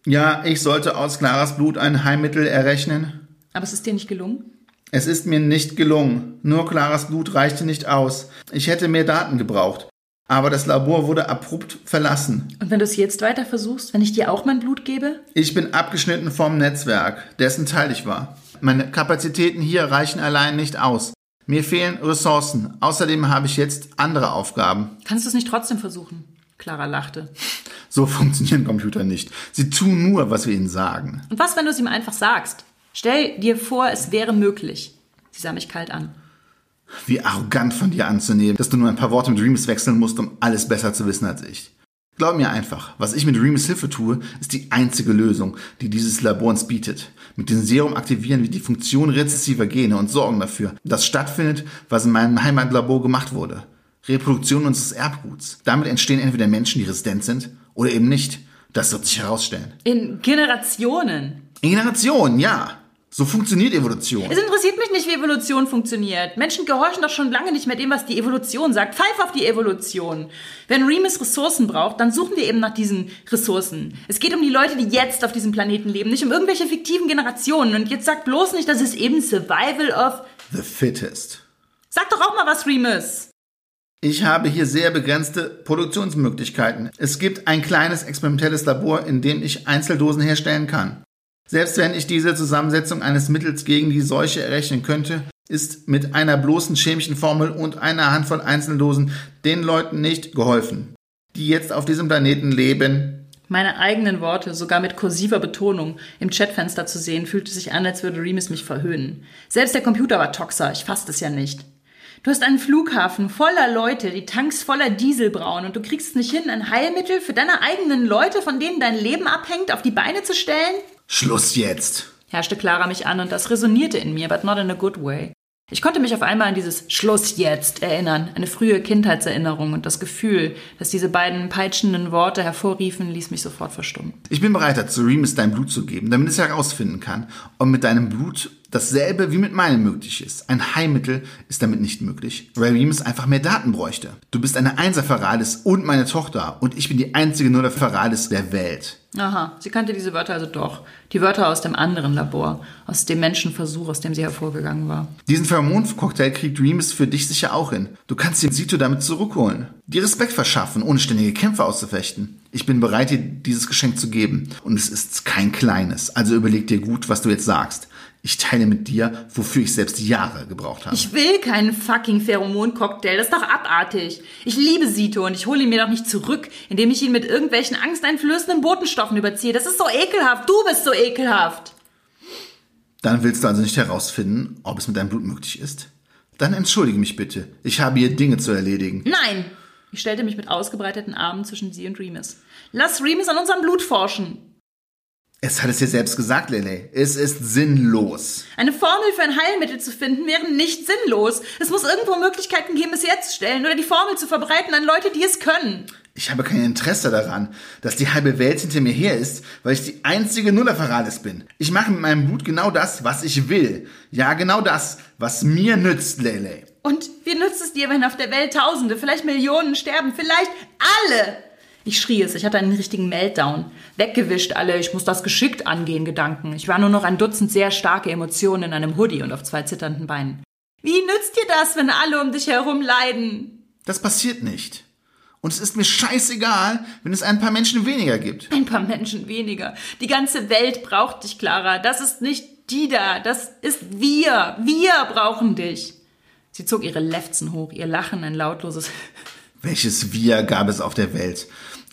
Ja, ich sollte aus Claras Blut ein Heilmittel errechnen. Aber es ist dir nicht gelungen? Es ist mir nicht gelungen. Nur Claras Blut reichte nicht aus. Ich hätte mehr Daten gebraucht. Aber das Labor wurde abrupt verlassen. Und wenn du es jetzt weiter versuchst, wenn ich dir auch mein Blut gebe? Ich bin abgeschnitten vom Netzwerk, dessen Teil ich war. Meine Kapazitäten hier reichen allein nicht aus. Mir fehlen Ressourcen. Außerdem habe ich jetzt andere Aufgaben. Kannst du es nicht trotzdem versuchen? Clara lachte. So funktionieren Computer nicht. Sie tun nur, was wir ihnen sagen. Und was, wenn du es ihm einfach sagst? Stell dir vor, es wäre möglich. Sie sah mich kalt an. Wie arrogant von dir anzunehmen, dass du nur ein paar Worte mit Remus wechseln musst, um alles besser zu wissen als ich. Glaub mir einfach, was ich mit Remus Hilfe tue, ist die einzige Lösung, die dieses Labor uns bietet. Mit dem Serum aktivieren wir die Funktion rezessiver Gene und sorgen dafür, dass stattfindet, was in meinem Heimatlabor gemacht wurde. Reproduktion unseres Erbguts. Damit entstehen entweder Menschen, die resistent sind oder eben nicht. Das wird sich herausstellen. In Generationen. In Generationen, ja. So funktioniert Evolution. Es interessiert mich nicht, wie Evolution funktioniert. Menschen gehorchen doch schon lange nicht mehr dem, was die Evolution sagt. Pfeif auf die Evolution. Wenn Remus Ressourcen braucht, dann suchen wir eben nach diesen Ressourcen. Es geht um die Leute, die jetzt auf diesem Planeten leben, nicht um irgendwelche fiktiven Generationen. Und jetzt sag bloß nicht, dass es eben Survival of... The fittest. Sag doch auch mal was, Remus. Ich habe hier sehr begrenzte Produktionsmöglichkeiten. Es gibt ein kleines experimentelles Labor, in dem ich Einzeldosen herstellen kann. Selbst wenn ich diese Zusammensetzung eines Mittels gegen die Seuche errechnen könnte, ist mit einer bloßen chemischen Formel und einer Handvoll Einzeldosen den Leuten nicht geholfen, die jetzt auf diesem Planeten leben. Meine eigenen Worte, sogar mit kursiver Betonung, im Chatfenster zu sehen, fühlte sich an, als würde Remus mich verhöhnen. Selbst der Computer war Toxer, ich fasste es ja nicht. Du hast einen Flughafen voller Leute, die Tanks voller Diesel brauen und du kriegst es nicht hin, ein Heilmittel für deine eigenen Leute, von denen dein Leben abhängt, auf die Beine zu stellen? Schluss jetzt! herrschte Clara mich an und das resonierte in mir, but not in a good way. Ich konnte mich auf einmal an dieses Schluss jetzt erinnern, eine frühe Kindheitserinnerung und das Gefühl, dass diese beiden peitschenden Worte hervorriefen, ließ mich sofort verstummen. Ich bin bereit dazu, Remus dein Blut zu geben, damit es herausfinden kann, ob mit deinem Blut dasselbe wie mit meinem möglich ist. Ein Heilmittel ist damit nicht möglich, weil Remus einfach mehr Daten bräuchte. Du bist eine Einser Ferralis und meine Tochter und ich bin die einzige Nuller Ferralis der Welt. Aha, sie kannte diese Wörter also doch. Die Wörter aus dem anderen Labor, aus dem Menschenversuch, aus dem sie hervorgegangen war. Diesen Pheromon-Cocktail kriegt Remus für dich sicher auch hin. Du kannst den Sito damit zurückholen. Dir Respekt verschaffen, ohne ständige Kämpfe auszufechten. Ich bin bereit, dir dieses Geschenk zu geben. Und es ist kein kleines. Also überleg dir gut, was du jetzt sagst. Ich teile mit dir, wofür ich selbst Jahre gebraucht habe. Ich will keinen fucking Pheromon-Cocktail. Das ist doch abartig. Ich liebe Sito und ich hole ihn mir doch nicht zurück, indem ich ihn mit irgendwelchen angsteinflößenden Botenstoffen überziehe. Das ist so ekelhaft. Du bist so ekelhaft. Dann willst du also nicht herausfinden, ob es mit deinem Blut möglich ist? Dann entschuldige mich bitte. Ich habe hier Dinge zu erledigen. Nein! Ich stellte mich mit ausgebreiteten Armen zwischen sie und Remus. Lass Remus an unserem Blut forschen. Es hat es dir selbst gesagt, Lele. Es ist sinnlos. Eine Formel für ein Heilmittel zu finden wäre nicht sinnlos. Es muss irgendwo Möglichkeiten geben, es herzustellen oder die Formel zu verbreiten an Leute, die es können. Ich habe kein Interesse daran, dass die halbe Welt hinter mir her ist, weil ich die einzige Nullerferalis bin. Ich mache mit meinem Blut genau das, was ich will. Ja, genau das, was mir nützt, Lele. Und wie nützt es dir, wenn auf der Welt Tausende, vielleicht Millionen sterben, vielleicht alle? Ich schrie es, ich hatte einen richtigen Meltdown. Weggewischt alle, ich muss das geschickt angehen, Gedanken. Ich war nur noch ein Dutzend sehr starke Emotionen in einem Hoodie und auf zwei zitternden Beinen. Wie nützt dir das, wenn alle um dich herum leiden? Das passiert nicht. Und es ist mir scheißegal, wenn es ein paar Menschen weniger gibt. Ein paar Menschen weniger. Die ganze Welt braucht dich, Clara. Das ist nicht die da, das ist wir. Wir brauchen dich. Sie zog ihre Lefzen hoch, ihr Lachen ein lautloses Welches Wir gab es auf der Welt?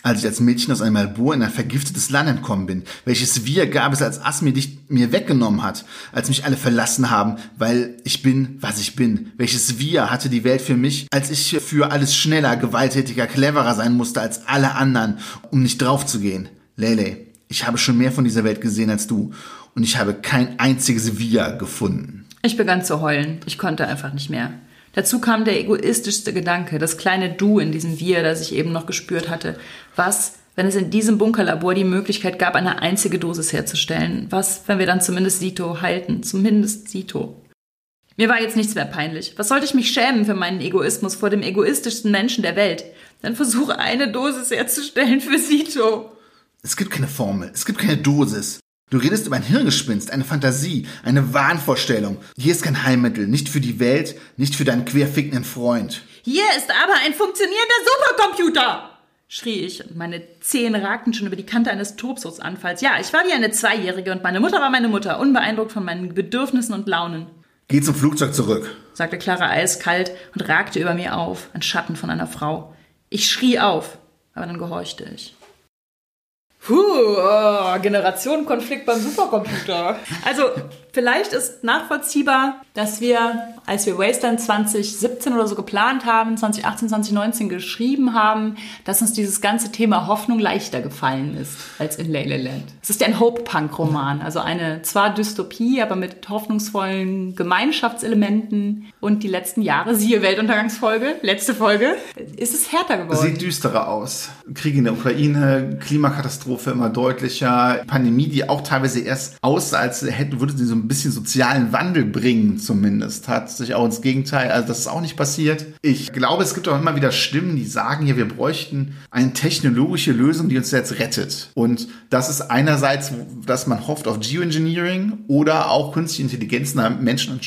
Als ich als Mädchen aus einem Labor in ein vergiftetes Land entkommen bin? Welches Wir gab es, als Asmi dich mir weggenommen hat, als mich alle verlassen haben, weil ich bin, was ich bin? Welches Wir hatte die Welt für mich, als ich für alles schneller, gewalttätiger, cleverer sein musste als alle anderen, um nicht draufzugehen? Lele, ich habe schon mehr von dieser Welt gesehen als du und ich habe kein einziges Wir gefunden. Ich begann zu heulen. Ich konnte einfach nicht mehr. Dazu kam der egoistischste Gedanke, das kleine Du in diesem Wir, das ich eben noch gespürt hatte. Was, wenn es in diesem Bunkerlabor die Möglichkeit gab, eine einzige Dosis herzustellen? Was, wenn wir dann zumindest Sito halten? Zumindest Sito. Mir war jetzt nichts mehr peinlich. Was sollte ich mich schämen für meinen Egoismus vor dem egoistischsten Menschen der Welt? Dann versuche eine Dosis herzustellen für Sito. Es gibt keine Formel, es gibt keine Dosis. Du redest über ein Hirngespinst, eine Fantasie, eine Wahnvorstellung. Hier ist kein Heilmittel, nicht für die Welt, nicht für deinen querfickenden Freund. Hier ist aber ein funktionierender Supercomputer! schrie ich und meine Zehen ragten schon über die Kante eines Tobsuchtsanfalls. Ja, ich war wie eine Zweijährige und meine Mutter war meine Mutter, unbeeindruckt von meinen Bedürfnissen und Launen. Geh zum Flugzeug zurück, sagte Clara eiskalt und ragte über mir auf, ein Schatten von einer Frau. Ich schrie auf, aber dann gehorchte ich. Puh, oh, Generationenkonflikt beim Supercomputer. Also, vielleicht ist nachvollziehbar, dass wir, als wir Wasteland 2017 oder so geplant haben, 2018, 2019 geschrieben haben, dass uns dieses ganze Thema Hoffnung leichter gefallen ist als in Leyland. Es ist ja ein Hope-Punk-Roman, also eine zwar Dystopie, aber mit hoffnungsvollen Gemeinschaftselementen. Und die letzten Jahre, siehe Weltuntergangsfolge, letzte Folge, ist es härter geworden. Sieht düsterer aus. Krieg in der Ukraine, Klimakatastrophe Katastrophe immer deutlicher. Pandemie, die auch teilweise erst aussah, als hätte, würde sie so ein bisschen sozialen Wandel bringen, zumindest. Hat sich auch ins Gegenteil, also das ist auch nicht passiert. Ich glaube, es gibt auch immer wieder Stimmen, die sagen hier, wir bräuchten eine technologische Lösung, die uns jetzt rettet. Und das ist einerseits, dass man hofft auf Geoengineering oder auch künstliche Intelligenz. Na, Menschen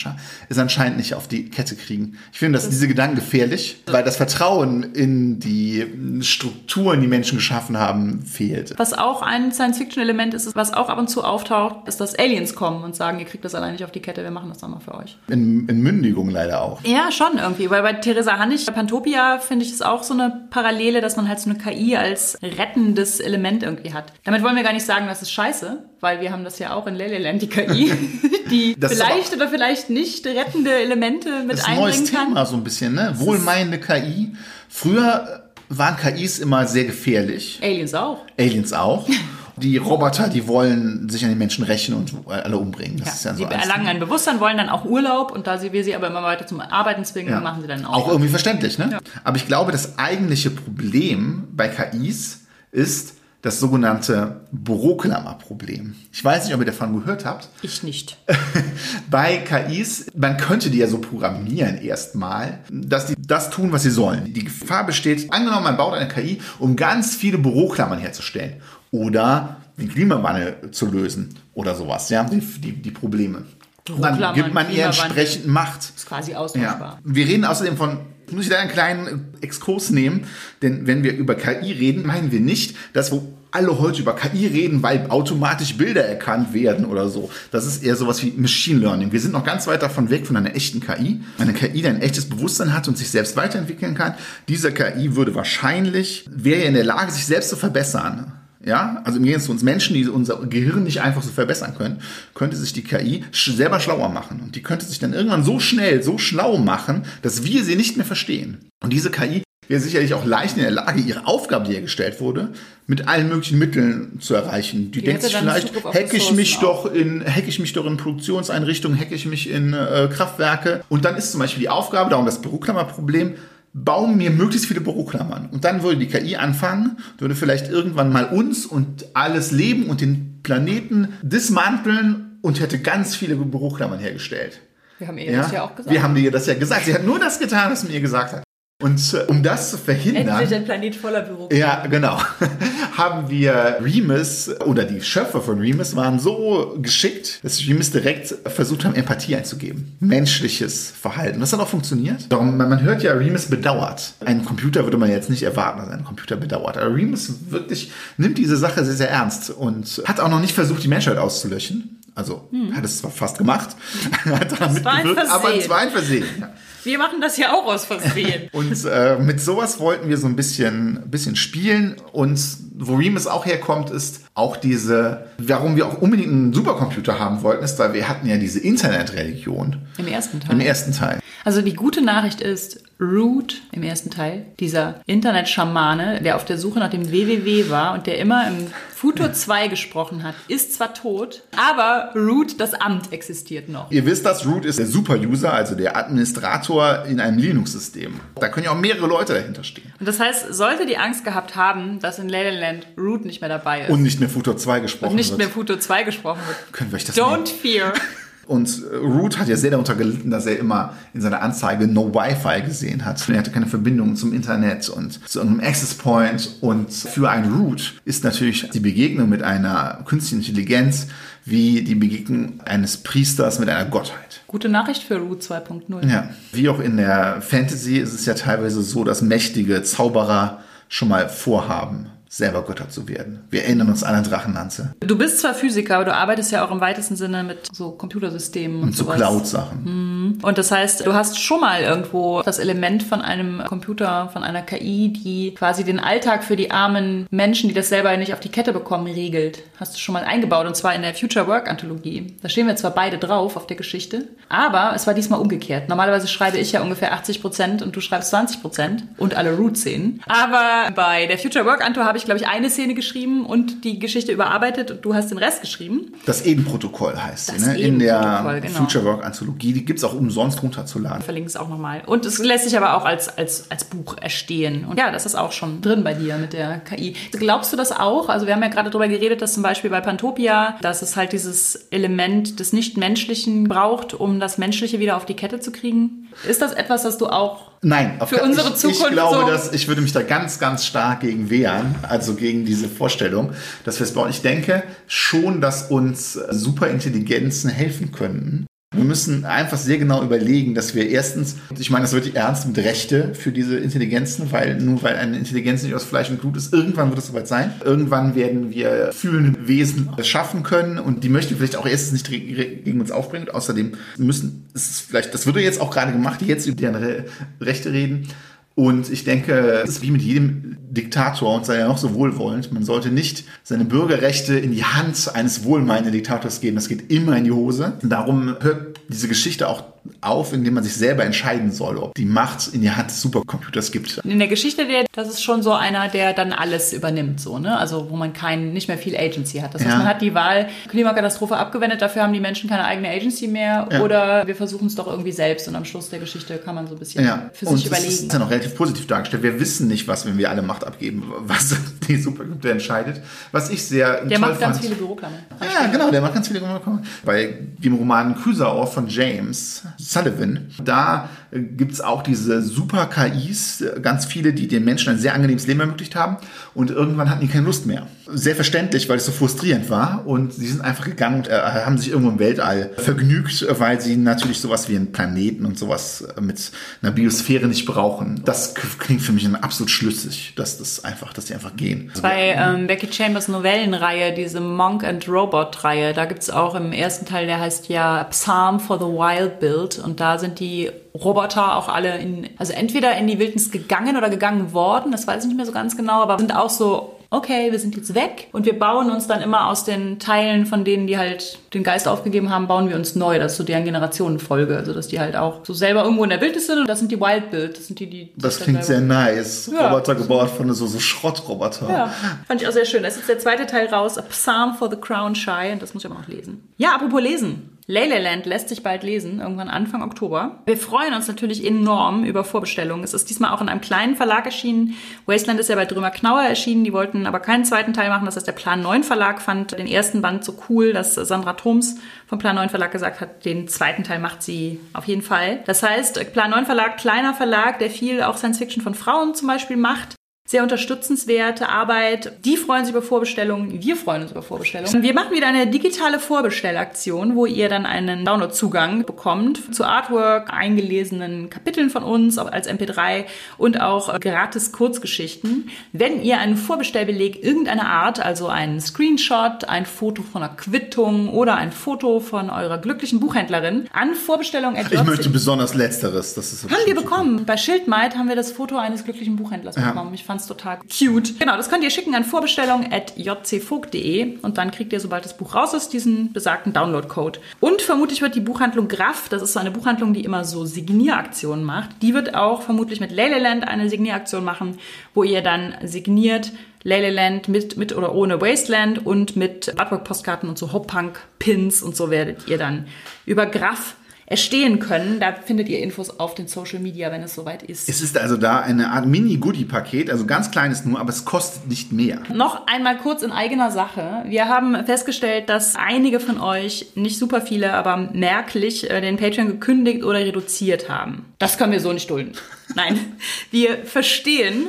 ist anscheinend nicht auf die Kette kriegen. Ich finde, dass diese Gedanken gefährlich, weil das Vertrauen in die Strukturen, die Menschen geschaffen haben, fehlt. Was auch ein Science-Fiction-Element ist, was auch ab und zu auftaucht, ist, dass Aliens kommen und sagen, ihr kriegt das allein nicht auf die Kette, wir machen das dann mal für euch. In, in Mündigung leider auch. Ja, schon irgendwie, weil bei Theresa Hannig, bei Pantopia, finde ich es auch so eine Parallele, dass man halt so eine KI als rettendes Element irgendwie hat. Damit wollen wir gar nicht sagen, das ist scheiße, weil wir haben das ja auch in Leleland, die KI, die das vielleicht oder vielleicht nicht rettende Elemente mit einbringen kann. Das ist ein neues Thema so ein bisschen, ne? Wohlmeinende KI. Früher waren KIs immer sehr gefährlich. Aliens auch. Aliens auch. Die Roboter, die wollen sich an den Menschen rächen und alle umbringen. Das ja, ja so sie erlangen ein Bewusstsein, wollen dann auch Urlaub und da sie, wir sie aber immer weiter zum Arbeiten zwingen, ja. machen sie dann auch. Auch irgendwie verständlich, ne? Ja. Aber ich glaube, das eigentliche Problem bei KIs ist, das sogenannte Büroklammer-Problem. Ich weiß nicht, ob ihr davon gehört habt. Ich nicht. Bei KIs, man könnte die ja so programmieren erstmal, dass die das tun, was sie sollen. Die Gefahr besteht, angenommen, man baut eine KI, um ganz viele Büroklammern herzustellen oder den Klimawandel zu lösen oder sowas, ja, die, die, die Probleme. Dann gibt man ihr entsprechend Macht. Das ist quasi austauschbar. Ja. Wir reden außerdem von muss ich da einen kleinen Exkurs nehmen, denn wenn wir über KI reden, meinen wir nicht, dass wo alle heute über KI reden, weil automatisch Bilder erkannt werden oder so. Das ist eher sowas wie Machine Learning. Wir sind noch ganz weit davon weg von einer echten KI. Eine KI, die ein echtes Bewusstsein hat und sich selbst weiterentwickeln kann. Diese KI würde wahrscheinlich, wäre in der Lage, sich selbst zu verbessern. Ja, also im Gegensatz zu uns Menschen, die unser Gehirn nicht einfach so verbessern können, könnte sich die KI selber schlauer machen. Und die könnte sich dann irgendwann so schnell, so schlau machen, dass wir sie nicht mehr verstehen. Und diese KI wäre sicherlich auch leicht in der Lage, ihre Aufgabe, die ihr gestellt wurde, mit allen möglichen Mitteln zu erreichen. Die, die denkt sich vielleicht, hack ich mich doch in, hack ich mich doch in Produktionseinrichtungen, hack ich mich in äh, Kraftwerke. Und dann ist zum Beispiel die Aufgabe, darum das Büroklammerproblem, bauen mir möglichst viele Büroklammern. Und dann würde die KI anfangen, würde vielleicht irgendwann mal uns und alles Leben und den Planeten dismanteln und hätte ganz viele Büroklammern hergestellt. Wir haben ihr ja? das ja auch gesagt. Wir haben ihr das ja gesagt. Sie hat nur das getan, was sie mir gesagt hat. Und äh, um das zu verhindern. Endlich ein Planet voller Büro. Ja, genau. haben wir Remus oder die Schöpfer von Remus waren so geschickt, dass Remus direkt versucht haben, Empathie einzugeben. Menschliches Verhalten. Das hat auch funktioniert. Darum, man hört ja, Remus bedauert. Ein Computer würde man jetzt nicht erwarten, dass ein Computer bedauert. Aber Remus wirklich nimmt diese Sache sehr, sehr ernst und hat auch noch nicht versucht, die Menschheit auszulöschen. Also hm. hat es zwar fast gemacht, hat daran mitgewirkt, aber es war ein Versehen. Ja. Wir machen das ja auch aus Versehen. und äh, mit sowas wollten wir so ein bisschen, bisschen spielen. Und wo Remus auch herkommt, ist auch diese, warum wir auch unbedingt einen Supercomputer haben wollten, ist, weil wir hatten ja diese Internetreligion. Im ersten Teil. Im ersten Teil. Also die gute Nachricht ist, Root im ersten Teil, dieser Internet-Schamane, der auf der Suche nach dem WWW war und der immer im Futur 2 gesprochen hat, ist zwar tot, aber Root, das Amt, existiert noch. Ihr wisst das, Root ist der Super-User, also der Administrator in einem Linux-System. Da können ja auch mehrere Leute dahinter stehen. Und das heißt, sollte die Angst gehabt haben, dass in Leyland Root nicht mehr dabei ist. Und nicht mehr Futur 2 gesprochen wird. Und nicht wird. mehr Futur 2 gesprochen wird. Können wir euch das Don't nehmen? fear. Und Root hat ja sehr darunter gelitten, dass er immer in seiner Anzeige No Wi-Fi gesehen hat. Er hatte keine Verbindung zum Internet und zu irgendeinem Access Point. Und für ein Root ist natürlich die Begegnung mit einer künstlichen Intelligenz wie die Begegnung eines Priesters mit einer Gottheit. Gute Nachricht für Root 2.0. Ja, wie auch in der Fantasy ist es ja teilweise so, dass mächtige Zauberer schon mal vorhaben, selber Götter zu werden. Wir erinnern uns an eine Drachenlanze. Du bist zwar Physiker, aber du arbeitest ja auch im weitesten Sinne mit so Computersystemen und, und so Cloud-Sachen. Hm. Und das heißt, du hast schon mal irgendwo das Element von einem Computer, von einer KI, die quasi den Alltag für die armen Menschen, die das selber nicht auf die Kette bekommen, regelt. Hast du schon mal eingebaut und zwar in der Future Work Anthologie. Da stehen wir zwar beide drauf auf der Geschichte, aber es war diesmal umgekehrt. Normalerweise schreibe ich ja ungefähr 80 Prozent und du schreibst 20 Prozent und alle Root-Szenen. Aber bei der Future Work Anto habe ich, glaube ich, eine Szene geschrieben und die Geschichte überarbeitet und du hast den Rest geschrieben. Das Eden-Protokoll heißt Das sie, ne? In der genau. Future Work Anthologie. Die gibt's auch umsonst runterzuladen. Ich verlinke es auch nochmal. Und es lässt sich aber auch als, als, als Buch erstehen. Und ja, das ist auch schon drin bei dir mit der KI. Glaubst du das auch? Also wir haben ja gerade darüber geredet, dass zum Beispiel bei Pantopia, dass es halt dieses Element des Nichtmenschlichen braucht, um das Menschliche wieder auf die Kette zu kriegen. Ist das etwas, das du auch Nein, Für unsere ich, Zukunft Ich glaube, so. dass ich würde mich da ganz, ganz stark gegen wehren, also gegen diese Vorstellung, dass wir es bauen. Ich denke schon, dass uns Superintelligenzen helfen könnten. Wir müssen einfach sehr genau überlegen, dass wir erstens, ich meine das wirklich ernst mit Rechte für diese Intelligenzen, weil nur weil eine Intelligenz nicht aus Fleisch und Blut ist, irgendwann wird es soweit sein. Irgendwann werden wir fühlende Wesen schaffen können und die möchten vielleicht auch erstens nicht gegen uns aufbringen. Außerdem müssen, es vielleicht, das wird ja jetzt auch gerade gemacht, jetzt über deren Re Rechte reden. Und ich denke, es ist wie mit jedem Diktator und sei ja noch so wohlwollend. Man sollte nicht seine Bürgerrechte in die Hand eines wohlmeinenden Diktators geben. Das geht immer in die Hose. Und darum hört diese Geschichte auch auf, indem man sich selber entscheiden soll, ob die Macht in die Hand des Supercomputers gibt. in der Geschichte, der, das ist schon so einer, der dann alles übernimmt, so, ne? Also, wo man kein, nicht mehr viel Agency hat. Das heißt, Ja. man hat die Wahl, Klimakatastrophe abgewendet, dafür haben die Menschen keine eigene Agency mehr. Ja. Oder wir versuchen es doch irgendwie selbst und am Schluss der Geschichte kann man so ein bisschen Ja, für und sich überlegen. ist dann auch relativ positiv dargestellt. Wir wissen nicht, was, wenn wir alle Macht abgeben, was die Supercomputer entscheidet. Was ich sehr der macht ganz fand. viele Büroklammern. Ja, genau, der macht ganz viele Roman. Bei dem Roman Cruiser von James Sullivan, da äh, gibt's auch diese super KIs, ganz viele, die den Menschen ein sehr angenehmes Leben ermöglicht haben. Und irgendwann hatten die keine Lust mehr. Sehr verständlich, weil es so frustrierend war. Und sie sind einfach gegangen und äh, haben sich irgendwo im Weltall vergnügt, weil sie natürlich sowas wie einen Planeten und sowas mit einer Biosphäre nicht brauchen. Das klingt für mich absolut schlüssig, dass das einfach, dass sie einfach gehen. Also Bei ähm, Becky Chambers Novellenreihe, diese Monk and Robot Reihe, da gibt's auch im ersten Teil, der heißt ja Psalm for the Wild Build und da sind die Roboter auch alle in, also entweder in die Wildnis gegangen oder gegangen worden, das weiß ich nicht mehr so ganz genau, aber sind auch so okay, wir sind jetzt weg und wir bauen uns dann immer aus den Teilen, von denen die halt den Geist aufgegeben haben, bauen wir uns neu. Das ist so deren Generationenfolge, also dass die halt auch so selber irgendwo in der Wildnis sind und das sind die Wild Build, das sind die, die Das klingt sehr nice. Ja. Roboter gebaut von so, so Schrottroboter. ja, fand ich auch sehr schön. Das ist jetzt der zweite Teil raus, A Psalm for the Crown Shy, und das muss ich aber noch lesen. Ja, apropos lesen. Leyland lässt sich bald lesen, irgendwann Anfang Oktober. Wir freuen uns natürlich enorm über Vorbestellungen. Es ist diesmal auch in einem kleinen Verlag erschienen. Wasteland ist ja bei Drömer Knauer erschienen, die wollten aber keinen zweiten Teil machen. Das heißt, der Plan 9 Verlag fand den ersten Band so cool, dass Sandra Thoms vom Plan 9 Verlag gesagt hat, den zweiten Teil macht sie auf jeden Fall. Das heißt, Plan 9 Verlag, kleiner Verlag, der viel auch Science Fiction von Frauen zum Beispiel macht. Sehr unterstützenswerte Arbeit. Die freuen sich über Vorbestellungen. Wir freuen uns über Vorbestellungen. Wir machen wieder eine digitale Vorbestellaktion, wo ihr dann einen Download-Zugang bekommt zu Artwork, eingelesenen Kapiteln von uns als MP3 und auch gratis Kurzgeschichten. Wenn ihr einen Vorbestellbeleg irgendeiner Art, also einen Screenshot, ein Foto von einer Quittung oder ein Foto von eurer glücklichen Buchhändlerin an Vorbestellung Ich möchte besonders Letzteres. Das ist haben wir bekommen. Bei Schildmeid haben wir das Foto eines glücklichen Buchhändlers bekommen. Ich fand es total cute. Genau, das könnt ihr schicken an vorbestellung.jcvogt.de und dann kriegt ihr, sobald das Buch raus ist, diesen besagten Download-Code. Und vermutlich wird die Buchhandlung Graff, das ist so eine Buchhandlung, die immer so Signieraktionen macht, die wird auch vermutlich mit Leyland eine Signieraktion machen, wo ihr dann signiert Leyland mit, mit oder ohne Wasteland und mit Artwork-Postkarten und so Hop-Punk-Pins und so werdet ihr dann über Graff erstehen können. Da findet ihr Infos auf den Social Media, wenn es soweit ist. Es ist also da eine Art Mini-Goodie-Paket, also ganz kleines nur, aber es kostet nicht mehr. Noch einmal kurz in eigener Sache. Wir haben festgestellt, dass einige von euch, nicht super viele, aber merklich, äh, den Patreon gekündigt oder reduziert haben. Das können wir so nicht dulden. Nein, wir verstehen,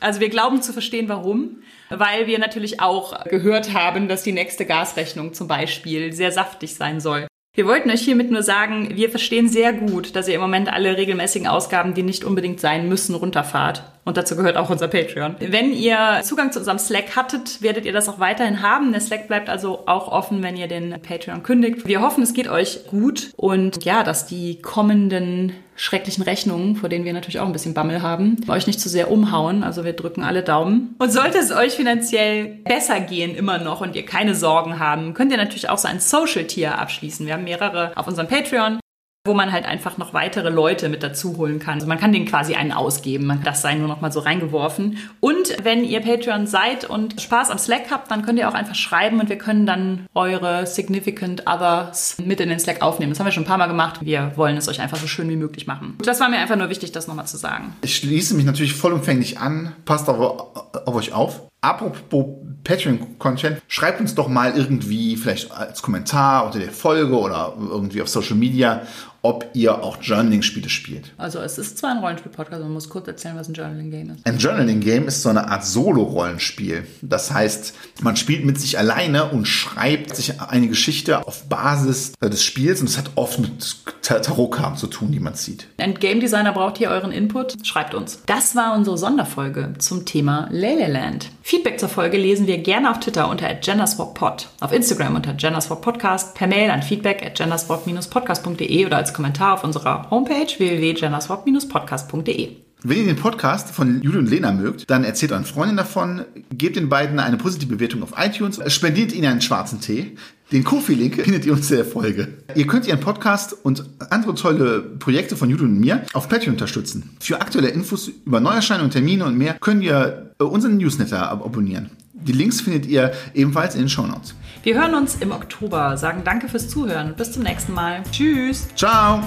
also wir glauben zu verstehen, warum. Weil wir natürlich auch gehört haben, dass die nächste Gasrechnung zum Beispiel sehr saftig sein soll. Wir wollten euch hiermit nur sagen, wir verstehen sehr gut, dass ihr im Moment alle regelmäßigen Ausgaben, die nicht unbedingt sein müssen, runterfahrt. Und dazu gehört auch unser Patreon. Wenn ihr Zugang zu unserem Slack hattet, werdet ihr das auch weiterhin haben. Der Slack bleibt also auch offen, wenn ihr den Patreon kündigt. Wir hoffen, es geht euch gut und ja, dass die kommenden schrecklichen Rechnungen, vor denen wir natürlich auch ein bisschen Bammel haben, euch nicht zu sehr umhauen. Also wir drücken alle Daumen. Und sollte es euch finanziell besser gehen immer noch und ihr keine Sorgen haben, könnt ihr natürlich auch so ein Social-Tier abschließen. Wir haben mehrere auf unserem Patreon wo man halt einfach noch weitere Leute mit dazu holen kann. Also man kann den quasi einen ausgeben. Das sei nur noch mal so reingeworfen. Und wenn ihr Patreon seid und Spaß am Slack habt, dann könnt ihr auch einfach schreiben und wir können dann eure Significant Others mit in den Slack aufnehmen. Das haben wir schon ein paar Mal gemacht. Wir wollen es euch einfach so schön wie möglich machen. Das war mir einfach nur wichtig, das nochmal zu sagen. Ich schließe mich natürlich vollumfänglich an. Passt auf, auf euch auf. Apropos Patreon-Content, schreibt uns doch mal irgendwie, vielleicht als Kommentar unter der Folge oder irgendwie auf Social Media, ob ihr auch Journaling-Spiele spielt. Also es ist zwar ein Rollenspiel-Podcast, man muss kurz erzählen, was ein Journaling-Game ist. Ein Journaling-Game ist so eine Art Solo-Rollenspiel. Das heißt, man spielt mit sich alleine und schreibt sich eine Geschichte auf Basis des Spiels und es hat oft mit Tarotkarten zu tun, die man zieht. Ein Game-Designer braucht hier euren Input, schreibt uns. Das war unsere Sonderfolge zum Thema Leyland. Feedback zur Folge lesen wir gerne auf Twitter unter genderswappod, auf Instagram unter genderswappodcast, per Mail an feedback at genderswap-podcast.de oder als Kommentar auf unserer Homepage www.genderswap-podcast.de. Wenn ihr den Podcast von Juli und Lena mögt, dann erzählt euren Freunden davon, gebt den beiden eine positive Bewertung auf iTunes, spendiert ihnen einen schwarzen Tee. Den Kofi-Link findet ihr unter der Folge. Ihr könnt ihren Podcast und andere tolle Projekte von Juli und mir auf Patreon unterstützen. Für aktuelle Infos über Neuerscheinungen, Termine und mehr könnt ihr unseren Newsletter abonnieren. Die Links findet ihr ebenfalls in den Show Notes. Wir hören uns im Oktober, sagen danke fürs Zuhören und bis zum nächsten Mal. Tschüss. Ciao.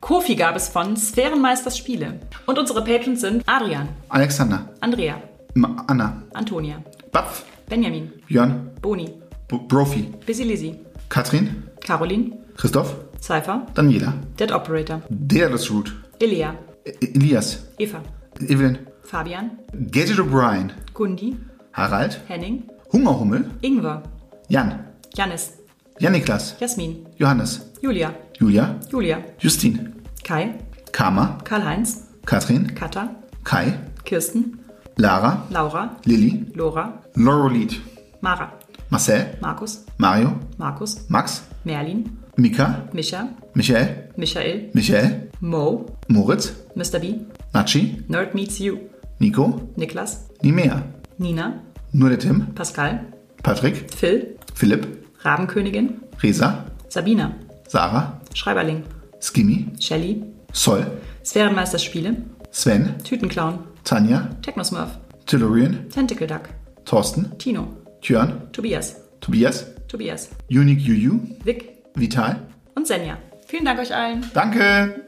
Kofi gab es von Sphärenmeisters Spiele. Und unsere Patrons sind Adrian, Alexander, Andrea, Ma Anna, Antonia, Bapf, Benjamin, Jörn, Boni, B Brophy, Busy Lizzy, Katrin, Caroline, Christoph, Cypher, Daniela, Dead Operator, Daedalus Root, Elia, E- Elias, Eva, Evelyn, Fabian, Gadget O'Brien, Gundi, Harald, Henning, Hungerhummel, Ingwer, Jan, Janis, Janiklas, Jasmin, Johannes, Julia, Julia, Julia, Justin, Kai, Karma, Karl-Heinz, Katrin, Katha, Kai, Kirsten, Lara, Laura, Lilly, Lora, Laurelid, Mara, Marcel, Markus, Mario, Markus, Max, Merlin, Mika, Micha, Michael, Michael, Michael, Mo, Moritz, Mr. B, Nachi, Nerd Meets You, Nico, Niklas, Nimea, Nina, nur der Tim, Pascal, Patrick, Phil, Philipp, Rabenkönigin, Resa, Sabina, Sarah, Schreiberling, Skimmy, Shelly, Sol, Sphärenmeisters Spiele, Sven, Tütenclown, Tanja, Technosmurf, Tellurian, Tentacle Duck, Thorsten, Tino, Tjörn, Tobias, Tobias, Tobias, Unique Juju, Vic Vital. und Senja. Vielen Dank euch allen. Danke!